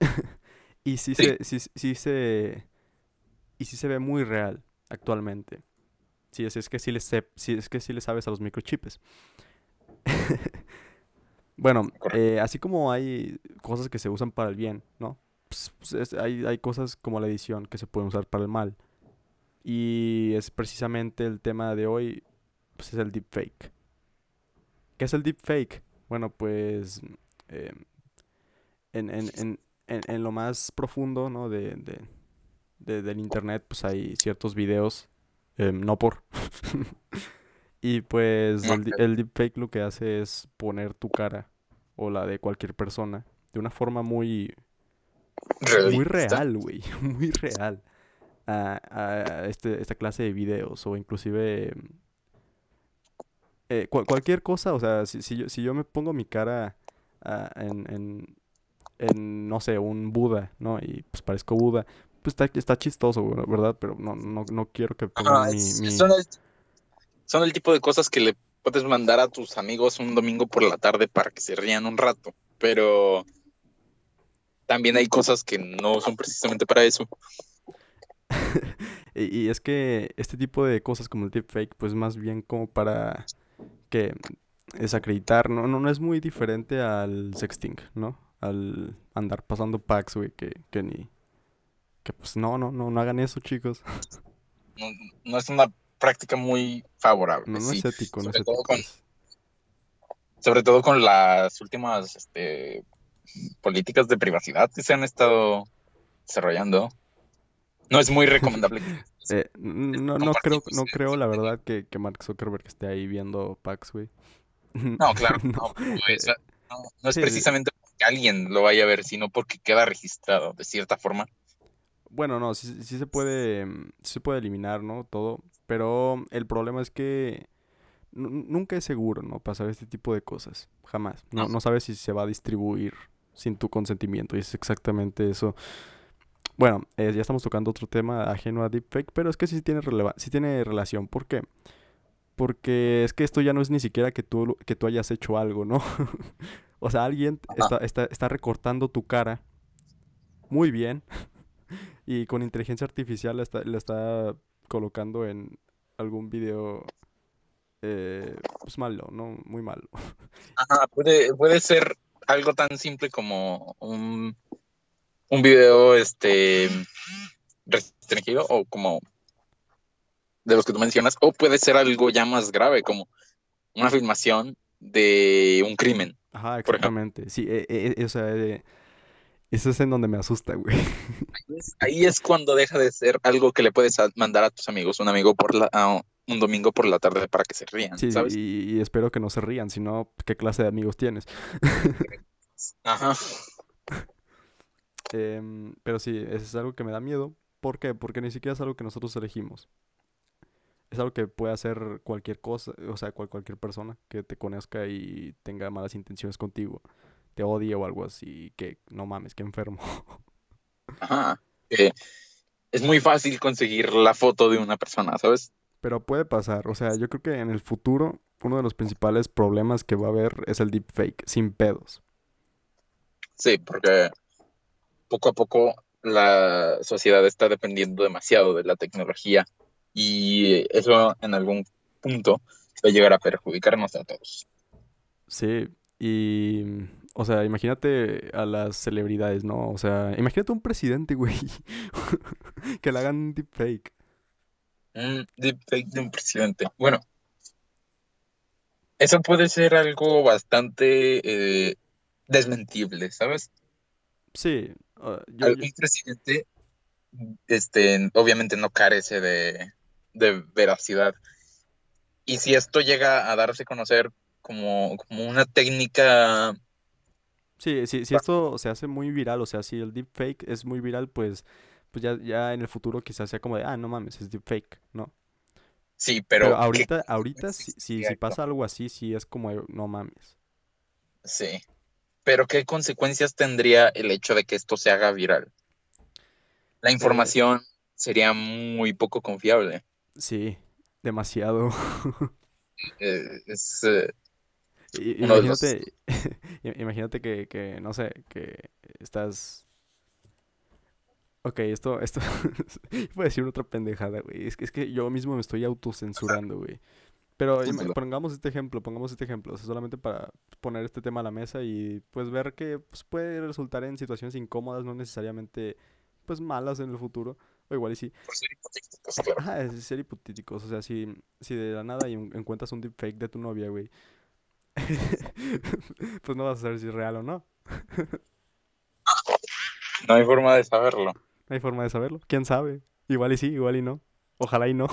A: [laughs] Y sí
B: sí,
A: se, sí, sí se, y sí se ve muy real actualmente. Sí, es, es que sí le es que sí le sabes a los microchips. [laughs] Bueno, eh, así como hay cosas que se usan para el bien, ¿no? Pues, pues, es- hay, hay cosas como la edición que se pueden usar para el mal. Y es precisamente el tema de hoy, pues es el deepfake. ¿Qué es el deepfake? Bueno, pues eh, en, en, en, en, en lo más profundo, ¿no? de, de- de- del internet, pues hay ciertos videos, em, no por. [laughs] Y pues el, el deepfake lo que hace es poner tu cara o la de cualquier persona de una forma muy, muy real, güey, [laughs] muy real a, a este, esta clase de videos o inclusive eh, cual- cualquier cosa, o sea, si, si yo, si yo me pongo mi cara ah, en, en, en, no sé, un Buda, ¿no? Y pues parezco Buda, pues está, está chistoso, ¿verdad? Pero no, no, no quiero que
B: Ajá,
A: pongan mi,
B: es-
A: mi...
B: son, el, son el tipo de cosas que le puedes mandar a tus amigos un domingo por la tarde para que se rían un rato, pero también hay cosas que no son precisamente para eso. [laughs]
A: Y, y es que este tipo de cosas como el deepfake, pues más bien como para que desacreditar, ¿no? No, no es muy diferente al sexting, ¿no? Al andar pasando packs, güey, que, que ni... Que pues no, no, no, no hagan eso, chicos.
B: No, no es una práctica muy favorable,
A: No, no
B: sí.
A: es ético, no es
B: sobre todo
A: ético.
B: con-
A: es-
B: Sobre todo con las últimas este, políticas de privacidad que se han estado desarrollando. No es muy [laughs] recomendable.
A: Eh, no, no creo, no creo la
B: contenido.
A: verdad que, que Mark Zuckerberg esté ahí viendo packs, güey.
B: No, claro, [laughs]
A: No,
B: no, pero
A: eh,
B: no, no es
A: sí,
B: precisamente porque alguien lo vaya a ver, sino porque queda registrado de cierta forma.
A: Bueno, no, sí, sí se puede, sí se puede eliminar, ¿no? Todo, pero el problema es que nu- nunca es seguro, ¿no? Pasar este tipo de cosas, jamás. No,
B: No.
A: no sabes si se va a distribuir sin tu consentimiento y es exactamente eso. Bueno, eh, ya estamos tocando otro tema ajeno a deepfake, pero es que sí tiene releva- sí tiene relación. ¿Por qué? Porque es que esto ya no es ni siquiera que tú, que tú hayas hecho algo, ¿no? [laughs] O sea, alguien está, está, está recortando tu cara muy bien [laughs] y con inteligencia artificial la está, la está colocando en algún video eh, pues malo, ¿no? Muy malo. [laughs]
B: Ajá, puede, puede ser algo tan simple como un, un video este restringido o como de los que tú mencionas, o puede ser algo ya más grave como una filmación de un crimen.
A: Ajá, exactamente. Sí, eh, eh, eh, o sea, eh, eso es en donde me asusta, güey.
B: Ahí es, ahí es cuando deja de ser algo que le puedes mandar a tus amigos, un amigo por la, a un domingo por la tarde para que se rían,
A: Sí,
B: ¿sabes?
A: y, y espero que no se rían, si no, ¿qué clase de amigos tienes?
B: Ajá. [laughs]
A: Em, pero sí, eso es algo que me da miedo. ¿Por qué? Porque ni siquiera es algo que nosotros elegimos. Es algo que puede hacer cualquier cosa, o sea, cual- cualquier persona que te conozca y tenga malas intenciones contigo, te odie o algo así, que no mames, que enfermo. [laughs]
B: Ajá. Eh, es muy fácil conseguir la foto de una persona, ¿sabes?
A: Pero puede pasar, o sea, yo creo que en el futuro uno de los principales problemas que va a haber es el deepfake, sin pedos.
B: Sí, porque poco a poco la sociedad está dependiendo demasiado de la tecnología y eso en algún punto va a llegar a perjudicarnos a todos.
A: Sí, y, o sea, imagínate a las celebridades, ¿no? O sea, imagínate un presidente, güey, [laughs] que le hagan un deepfake.
B: Un deepfake de un presidente. Bueno, eso puede ser algo bastante eh, desmentible, ¿sabes?
A: Sí, ah, yo,
B: presidente, este, obviamente no carece de, de veracidad. Y si esto llega a darse a conocer como, como una técnica,
A: sí, sí, si esto se hace muy viral, o sea, si el deepfake es muy viral, pues, pues ya, ya en el futuro quizás sea como de, ah, no mames, es deepfake, ¿no?
B: sí,
A: Pero
B: pero ¿qué
A: ahorita, ahorita, si, si, pasa algo así, sí es como, de, no mames.
B: Sí. Pero ¿qué consecuencias tendría el hecho de que esto se haga viral? La información sería muy poco confiable.
A: Sí, demasiado. [laughs]
B: Eh, es, eh, los- [laughs]
A: Imagínate, imagínate que, que, no sé, que estás, Ok, esto, esto, [laughs] voy a decir otra pendejada, güey. Es que, es que yo mismo me estoy autocensurando, güey. Pero pongamos este ejemplo, pongamos este ejemplo, o sea, solamente para poner este tema a la mesa y pues ver que pues, puede resultar en situaciones incómodas, no necesariamente pues malas en el futuro, o igual y sí.
B: Por ser hipotéticos, claro.
A: Ajá, es ser hipotéticos, o sea, si, si de la nada y en- encuentras un deepfake de tu novia, güey, [laughs] pues no vas a saber si es real o no.
B: No hay forma de saberlo.
A: No hay forma de saberlo, quién sabe. Igual y sí, igual y no. Ojalá y no.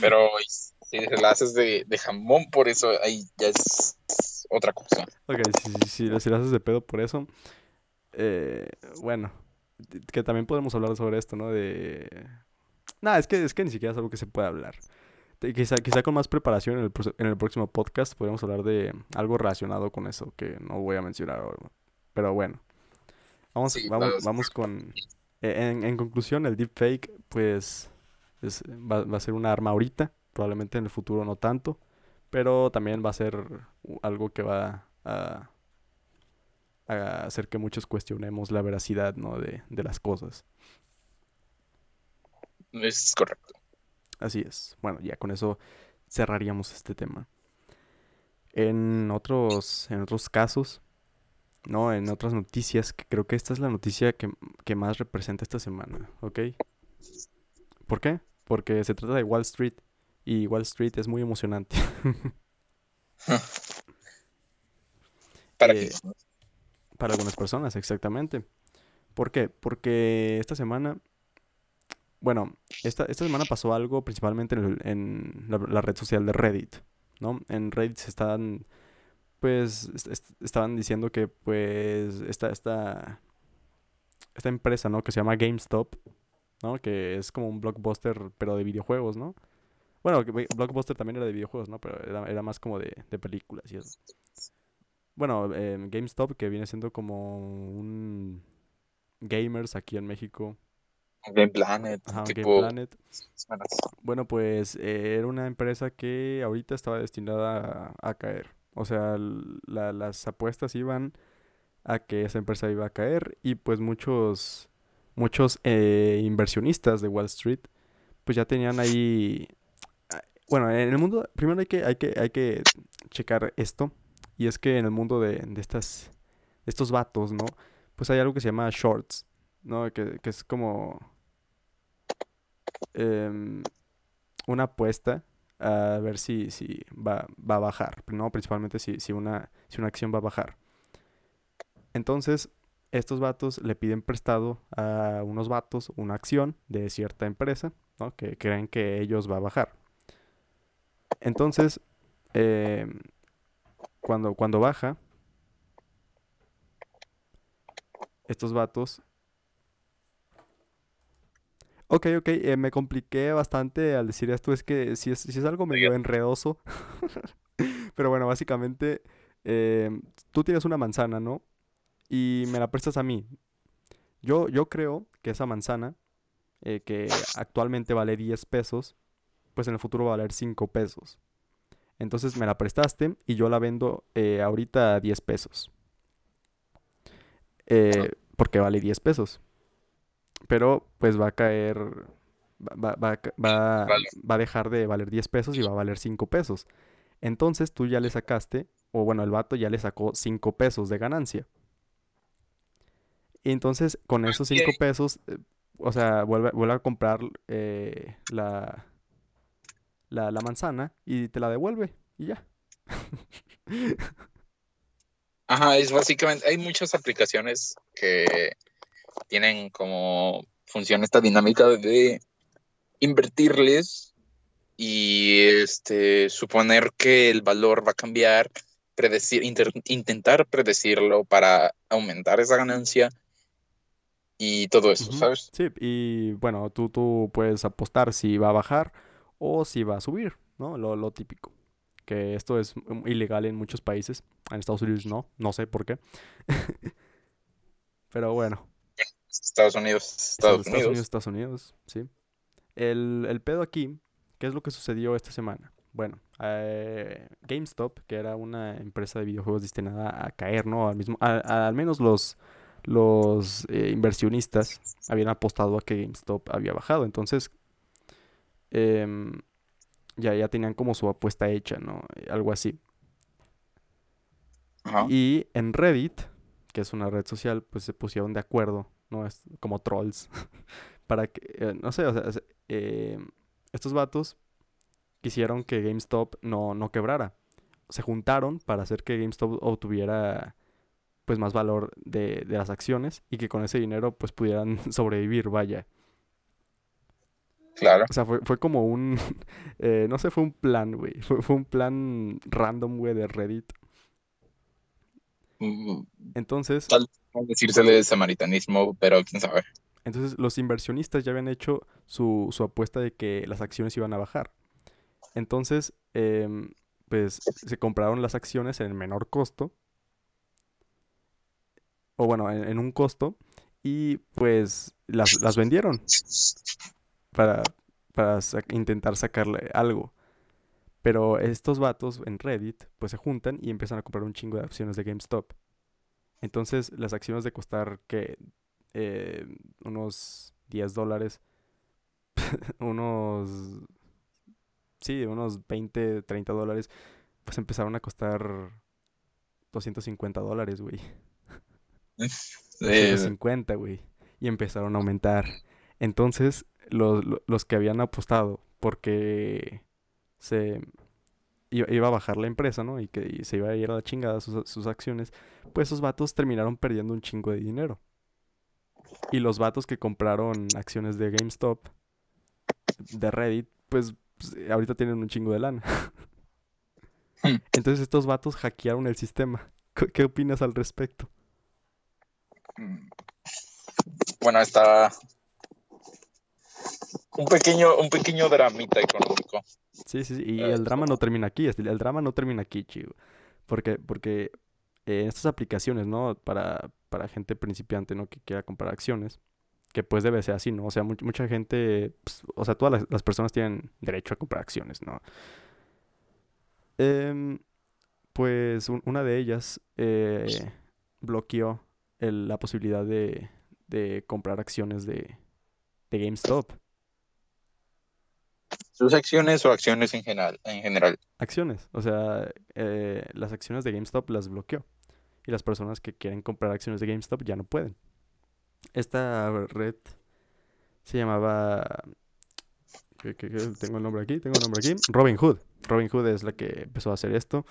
B: Pero si se la haces de, de jamón, por eso ahí ya es otra cosa.
A: Ok, si, si, si, si lo haces de pedo por eso, eh, bueno, que también podemos hablar sobre esto, ¿no? De... Nada, es que, es que ni siquiera es algo que se puede hablar. Quizá, quizá con más preparación en el, en el próximo podcast podríamos hablar de algo relacionado con eso que no voy a mencionar ahora. Pero bueno, vamos,
B: Sí,
A: vamos,
B: claro, sí.
A: vamos con... eh, En, en conclusión, el deepfake, pues, es- va, va a ser una arma ahorita, probablemente en el futuro no tanto, pero también va a ser algo que va a, a hacer que muchos cuestionemos la veracidad, ¿no? de, de las cosas.
B: Es correcto.
A: Así es. Bueno, ya con eso cerraríamos este tema. En otros, en otros casos, ¿no? En otras noticias, que creo que esta es la noticia que, que más representa esta semana, ¿ok? ¿Por qué? Porque se trata de Wall Street y Wall Street es muy emocionante. [laughs]
B: Para
A: Eh, Para algunas personas, exactamente. ¿Por qué? Porque esta semana, bueno, esta, esta semana pasó algo principalmente en, el- en la, la red social de Reddit, ¿no? En Reddit se estaban, pues, est- est- estaban diciendo que, pues, esta, esta, esta empresa, ¿no? Que se llama GameStop, ¿no? Que es como un blockbuster, pero de videojuegos, ¿no? Bueno, Blockbuster también era de videojuegos, ¿no? Pero era, era más como de, de películas y eso. Bueno, em, GameStop, que viene siendo como un gamers aquí en México.
B: Game Planet,
A: Ajá, un Game
B: tipo.
A: Planet. Bueno, pues eh, era una empresa que ahorita estaba destinada a, a caer. O sea, la- las apuestas iban a que esa empresa iba a caer y pues muchos, muchos eh, inversionistas de Wall Street pues ya tenían ahí... Bueno, en el mundo, primero hay que, hay que, hay que checar esto y es que en el mundo de, de estas, estos vatos, ¿no? Pues hay algo que se llama shorts, ¿no? Que, que es como em, una apuesta a ver si, si va, va a bajar, ¿no? Principalmente si, si una, si una acción va a bajar. Entonces, estos vatos le piden prestado a unos vatos una acción de cierta empresa, ¿no? Que creen que ellos va a bajar. Entonces, em, cuando, cuando baja, estos vatos Ok, ok, eh, me compliqué bastante al decir esto, es que si es, sí es algo medio enredoso, [laughs] pero bueno, básicamente em, tú tienes una manzana, ¿no? Y me la prestas a mí. Yo, yo creo que esa manzana, eh, que actualmente vale 10 pesos, pues en el futuro va a valer 5 pesos. Entonces me la prestaste y yo la vendo eh, ahorita a 10 pesos. Eh, porque vale 10 pesos. Pero pues va a caer, va, va- va va-
B: Vale.
A: va a dejar de valer 10 pesos y va a valer 5 pesos. Entonces tú ya le sacaste, o bueno, el vato ya le sacó 5 pesos de ganancia. Y entonces con esos 5
B: Ok.
A: pesos, eh, o sea, vuelve, vuelve a comprar la, la, la manzana y te la devuelve y ya. [laughs]
B: Ajá, es básicamente, hay muchas aplicaciones que tienen como función esta dinámica de invertirles y este suponer que el valor va a cambiar, predecir, inter- intentar predecirlo para aumentar esa ganancia y todo eso, ¿sabes?
A: Sí, y bueno, tú, tú puedes apostar si va a bajar o si va a subir, ¿no? Lo, lo típico. Que esto es mm, ilegal en muchos países. En Estados Unidos no, no sé por qué. [laughs] Pero bueno,
B: Estados Unidos,
A: Estados,
B: Estados
A: Estados Unidos,
B: Unidos.
A: Estados Unidos, sí. El, el pedo aquí, ¿qué es lo que sucedió esta semana? Bueno, eh, GameStop, que era una empresa de videojuegos destinada a caer, ¿no? Al mismo, a- a- al menos los los eh, inversionistas habían apostado a que GameStop había bajado. Entonces, em, ya, ya tenían como su apuesta hecha, ¿no? Algo así.
B: Ajá.
A: Y en Reddit, que es una red social, pues se pusieron de acuerdo, ¿no? Es como trolls. [laughs] Para que, eh, no sé, o sea, se- eh, estos vatos quisieron que GameStop no, no quebrara. Se juntaron para hacer que GameStop obtuviera pues más valor de, de las acciones y que con ese dinero pues pudieran [laughs] sobrevivir, vaya.
B: Claro.
A: O sea, fue, fue como un, [laughs] eh, no sé, fue un plan, güey. [laughs] Fue, fue un plan random, güey, de Reddit.
B: Mm,
A: Entonces,
B: Tal vez decírsele de samaritanismo, pero quién sabe.
A: Entonces los inversionistas ya habían hecho su, su apuesta de que las acciones iban a bajar. Entonces, em, pues se compraron las acciones en el menor costo. O bueno, en, en un costo. Y pues las, las vendieron para, para intentar sacarle algo. Pero estos vatos en Reddit pues se juntan y empiezan a comprar un chingo de acciones de GameStop. Entonces las acciones de costar que eh, unos 10 dólares, [laughs] unos, sí, unos 20, 30 dólares, pues empezaron a costar 250 dólares, güey. [laughs]
B: Eh,
A: 250, güey. Y empezaron a aumentar. Entonces, los, lo- los que habían apostado porque se iba, iba a bajar la empresa, ¿no? Y que y se iba a ir a la chingada sus, sus acciones, pues esos vatos terminaron perdiendo un chingo de dinero. Y los vatos que compraron acciones de GameStop, de Reddit, pues, pues, ahorita tienen un chingo de lana.
B: Hmm. [laughs]
A: Entonces estos vatos hackearon el sistema. [laughs] ¿Qué qué opinas al respecto?
B: mm, bueno, está un pequeño, un pequeño dramita económico.
A: Sí, sí, sí, Y
B: Eh,
A: el drama no termina aquí. El drama no termina aquí, chivo. Porque, porque eh, en estas aplicaciones, ¿no? Para, para gente principiante, ¿no? Que quiera comprar acciones. Que pues debe ser así, ¿no? O sea, much- mucha gente, pues, o sea, todas las, las personas tienen derecho a comprar acciones, ¿no? Em, pues un- una de ellas eh, bloqueó el- la posibilidad de, de comprar acciones de, de GameStop.
B: ¿Sus acciones o acciones en general? En general.
A: acciones. O sea, eh, las acciones de GameStop las bloqueó. Y las personas que quieren comprar acciones de GameStop ya no pueden. Esta red se llamaba... ¿qué- qué- qué? Tengo el nombre aquí, tengo el nombre aquí. Robin Hood. Robin Hood es la que empezó a hacer esto.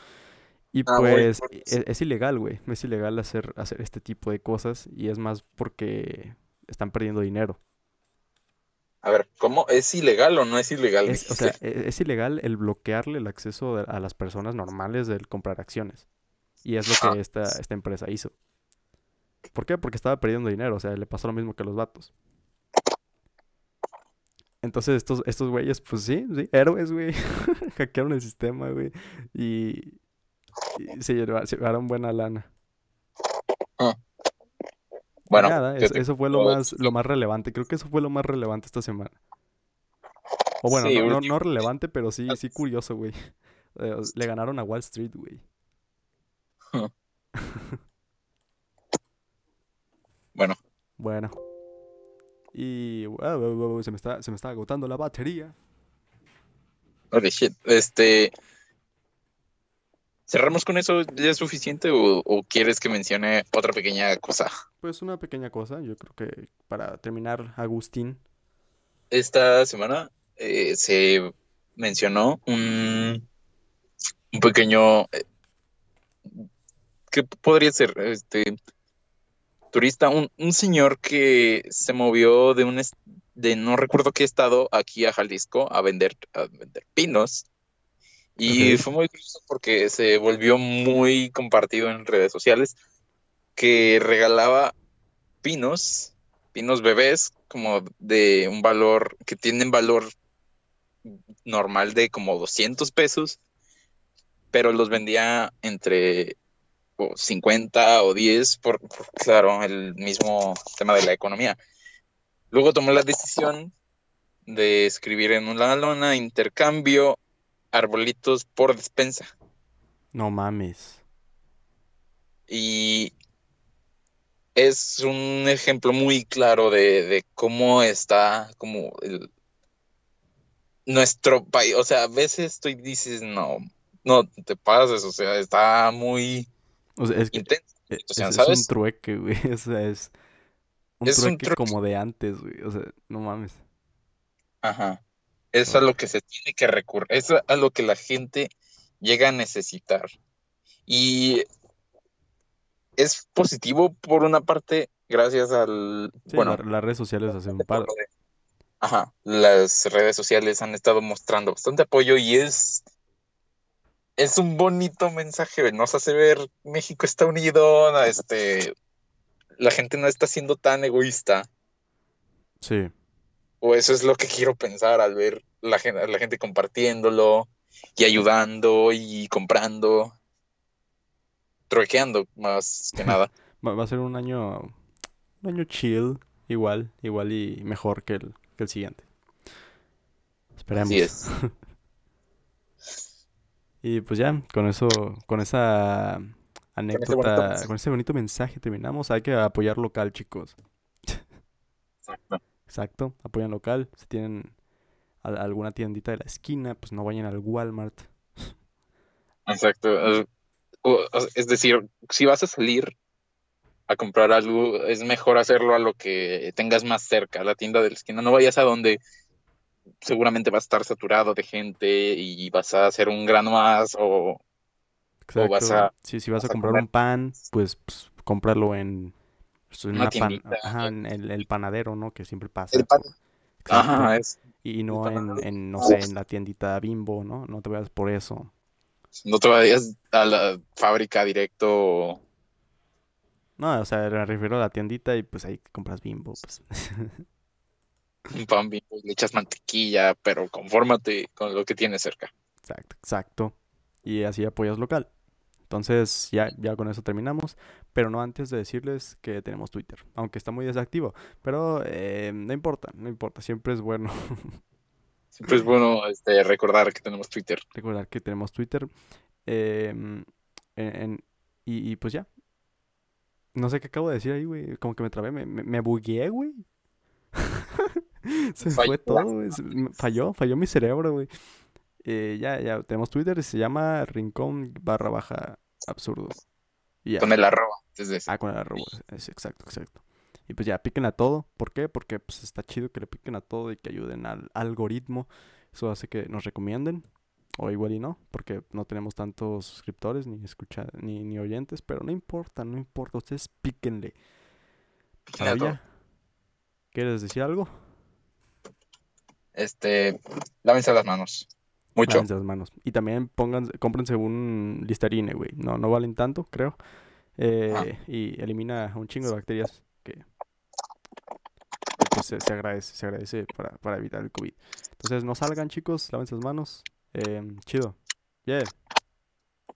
A: Y
B: Ah,
A: pues
B: fuerte.
A: e- es, ilegal, güey. Es ilegal hacer, hacer este tipo de cosas. Y es más porque están perdiendo dinero.
B: A ver, ¿cómo? ¿Es ilegal o no es ilegal?
A: Es, o sea, e- es ilegal el bloquearle el acceso a las personas normales del comprar acciones. Y es lo que esta, esta empresa hizo. ¿Por qué? Porque estaba perdiendo dinero, o sea, le pasó lo mismo que a los vatos. Entonces estos, estos güeyes, pues sí, sí, héroes, güey. [laughs] Hackearon el sistema, güey. Y, y se, lleva- se llevaron buena lana. Y
B: Bueno,
A: nada,
B: ¿qué
A: es-
B: te-
A: eso fue lo más, lo más relevante. Creo que eso fue lo más relevante esta semana. O bueno,
B: Sí,
A: no, no, relevante, pero sí, sí curioso, güey. [laughs] Eh, le ganaron a Wall Street, güey. [laughs]
B: Bueno,
A: Bueno. Y ah, se me está, se me está agotando la batería.
B: holy shit. Este. ¿Cerramos con eso? ¿Ya es suficiente o, o quieres que mencione otra pequeña cosa?
A: Pues una pequeña cosa, yo creo que para terminar, Agustín.
B: Esta semana eh, se mencionó un, un pequeño. eh, ¿Qué podría ser? Este. Turista, un, un señor que se movió de un est- de no recuerdo qué estado aquí a Jalisco a vender, a vender pinos. Y fue muy curioso porque se volvió muy compartido en redes sociales que regalaba pinos, pinos bebés, como de un valor, que tienen valor normal de como 200 pesos, pero los vendía entre o 50 o 10 por, por, claro, el mismo tema de la economía. Luego tomó la decisión de escribir en una lona intercambio arbolitos por despensa.
A: No mames.
B: Y es un ejemplo muy claro de, de cómo está como el, nuestro país. O sea, a veces tú dices, no, no te pases, o sea, está muy
A: O sea, es que
B: intenso.
A: e-
B: O sea,
A: es, es un trueque, güey. [laughs] O sea, es un
B: Es un
A: trueque
B: trueque.
A: como de antes, güey. O sea, no mames.
B: Ajá. Es a lo que se tiene que recurrir, es a lo que la gente llega a necesitar. Y es positivo por una parte, gracias al,
A: Sí,
B: bueno,
A: la- las redes sociales hacen un paro.
B: Ajá, las redes sociales han estado mostrando bastante apoyo y es, es un bonito mensaje, nos hace ver México está unido, este, la gente no está siendo tan egoísta,
A: Sí.
B: O eso es lo que quiero pensar al ver la gente, la gente compartiéndolo y ayudando y comprando, truequeando más que [laughs] nada.
A: Va, a ser un año, un año chill, igual, igual y mejor que el, que el siguiente. Esperemos.
B: Así es. [laughs]
A: Y pues ya, con eso, con esa anécdota, con ese bonito mensaje terminamos. Hay que apoyar local, chicos.
B: Exacto.
A: Exacto, apoyan local. Si tienen al- alguna tiendita de la esquina, pues no vayan al Walmart.
B: Exacto. Es decir, si vas a salir a comprar algo, es mejor hacerlo a lo que tengas más cerca, a la tienda de la esquina. No vayas a donde seguramente va a estar saturado de gente y vas a hacer un grano más o O vas a-
A: Sí, si vas a comprar un pan, pues, pues, cómpralo en, pues, en
B: Una
A: una pan-
B: tiendita.
A: ajá, en el, el panadero, ¿no? Que siempre pasa.
B: el pan.
A: Exacto.
B: Ajá, es,
A: Y no en, en, no sé, en la tiendita Bimbo, ¿no? No te vayas por eso.
B: no te vayas a la fábrica directo.
A: No, o sea, me refiero a la tiendita y pues ahí compras Bimbo, pues.
B: Un pan Bimbo, le echas mantequilla, pero confórmate con lo que tienes cerca.
A: Exacto, exacto. Y así apoyas local. Entonces, ya, ya con eso terminamos. Pero no antes de decirles que tenemos Twitter. Aunque está muy desactivo. Pero eh, no importa, no importa. Siempre es bueno [laughs]
B: Siempre es bueno este, recordar que tenemos Twitter.
A: recordar que tenemos Twitter. Em, en- en- y, y pues ya. No sé qué acabo de decir ahí, güey. Como que me trabé, me, me, me bugueé, güey. [laughs] Se me
B: Falló
A: fue todo, güey. Falló, falló mi cerebro, güey. Eh, ya, ya, tenemos Twitter, se llama Rincón barra baja absurdo. Y.
B: Con el arroba.
A: Ah, con el arroba. Es exacto, exacto. Y pues ya, piquen a todo. ¿Por qué? Porque pues está chido que le piquen a todo y que ayuden al algoritmo. Eso hace que nos recomienden. O igual y no, porque no tenemos tantos suscriptores, ni escucha, ni, ni oyentes, pero no importa, no importa, ustedes píquenle. Maravilla. ¿Quieres decir algo?
B: Este, lávense las manos. Mucho.
A: Lávense las manos. Y también pongan, cómprense un Listerine, güey. No, no valen tanto, creo. Eh,
B: Ah.
A: y elimina un chingo de bacterias que que, pues, se, se agradece, se agradece para, para evitar el COVID. Entonces no salgan, chicos, lávense las manos. Em, chido. Yeah.